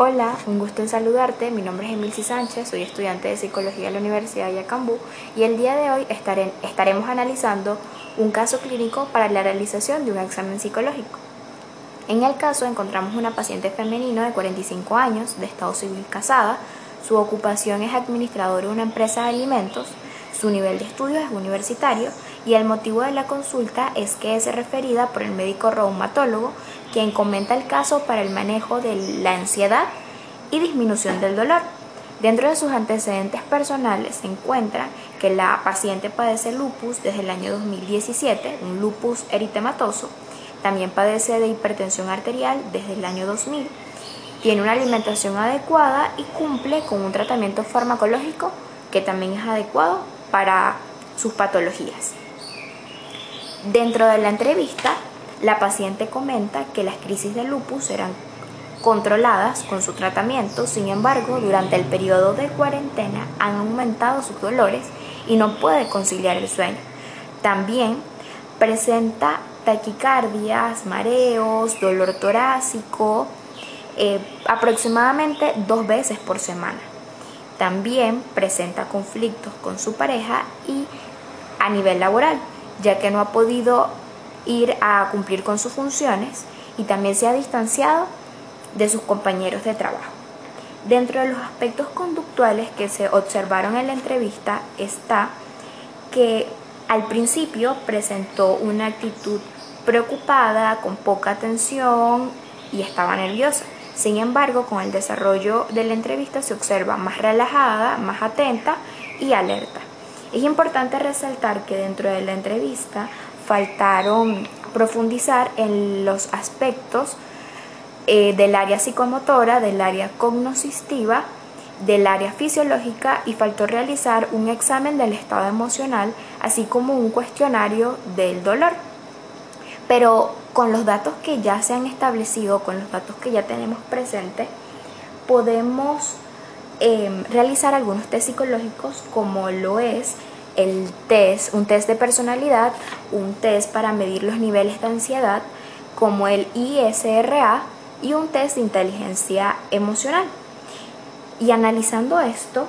Hola, un gusto en saludarte. Mi nombre es Emilci Sánchez, soy estudiante de Psicología de la Universidad de Yacambú y el día de hoy estaremos analizando un caso clínico para la realización de un examen psicológico. En el caso encontramos una paciente femenina de 45 años, de estado civil casada, su ocupación es administrador de una empresa de alimentos, su nivel de estudios es universitario y el motivo de la consulta es que es referida por el médico reumatólogo quien comenta el caso para el manejo de la ansiedad y disminución del dolor. Dentro de sus antecedentes personales se encuentra que la paciente padece lupus desde el año 2017, un lupus eritematoso. También padece de hipertensión arterial desde el año 2000. Tiene una alimentación adecuada y cumple con un tratamiento farmacológico que también es adecuado para sus patologías. Dentro de la entrevista la paciente comenta que las crisis de lupus eran controladas con su tratamiento, sin embargo, durante el periodo de cuarentena han aumentado sus dolores y no puede conciliar el sueño. También presenta taquicardias, mareos, dolor torácico, eh, aproximadamente dos veces por semana. También presenta conflictos con su pareja y a nivel laboral, ya que no ha podido ir a cumplir con sus funciones y también se ha distanciado de sus compañeros de trabajo. Dentro de los aspectos conductuales que se observaron en la entrevista está que al principio presentó una actitud preocupada, con poca atención y estaba nerviosa. Sin embargo, con el desarrollo de la entrevista se observa más relajada, más atenta y alerta. Es importante resaltar que dentro de la entrevista faltaron profundizar en los aspectos eh, del área psicomotora, del área cognoscistiva, del área fisiológica y faltó realizar un examen del estado emocional, así como un cuestionario del dolor. Pero con los datos que ya se han establecido, con los datos que ya tenemos presentes, podemos em, realizar algunos test psicológicos como lo es el test, un test de personalidad, un test para medir los niveles de ansiedad, como el ISRA y un test de inteligencia emocional. Y analizando esto,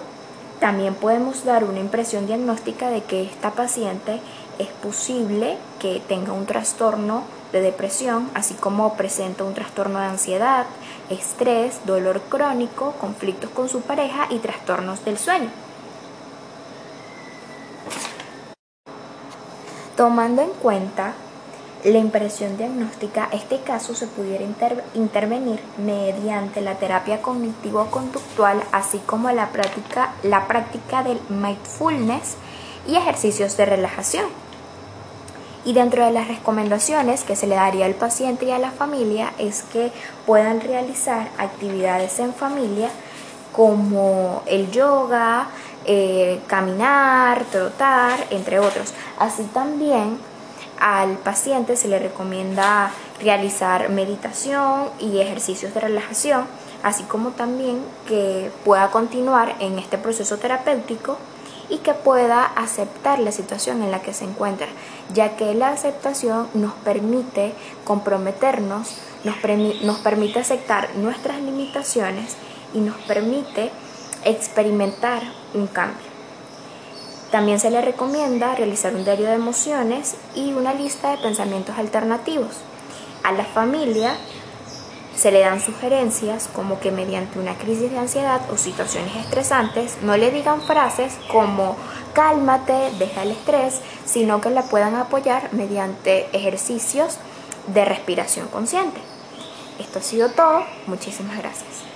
también podemos dar una impresión diagnóstica de que esta paciente es posible que tenga un trastorno de depresión, así como presenta un trastorno de ansiedad, estrés, dolor crónico, conflictos con su pareja y trastornos del sueño. Tomando en cuenta la impresión diagnóstica, este caso se pudiera intervenir mediante la terapia cognitivo-conductual, así como la práctica, la práctica del mindfulness y ejercicios de relajación. Y dentro de las recomendaciones que se le daría al paciente y a la familia es que puedan realizar actividades en familia como el yoga, eh, caminar, trotar, entre otros. Así también al paciente se le recomienda realizar meditación y ejercicios de relajación, así como también que pueda continuar en este proceso terapéutico y que pueda aceptar la situación en la que se encuentra, ya que la aceptación nos permite comprometernos, nos, permite aceptar nuestras limitaciones y nos permite experimentar un cambio. También se le recomienda realizar un diario de emociones y una lista de pensamientos alternativos. A la familia se le dan sugerencias como que mediante una crisis de ansiedad o situaciones estresantes no le digan frases como cálmate, deja el estrés, sino que la puedan apoyar mediante ejercicios de respiración consciente. Esto ha sido todo. Muchísimas gracias.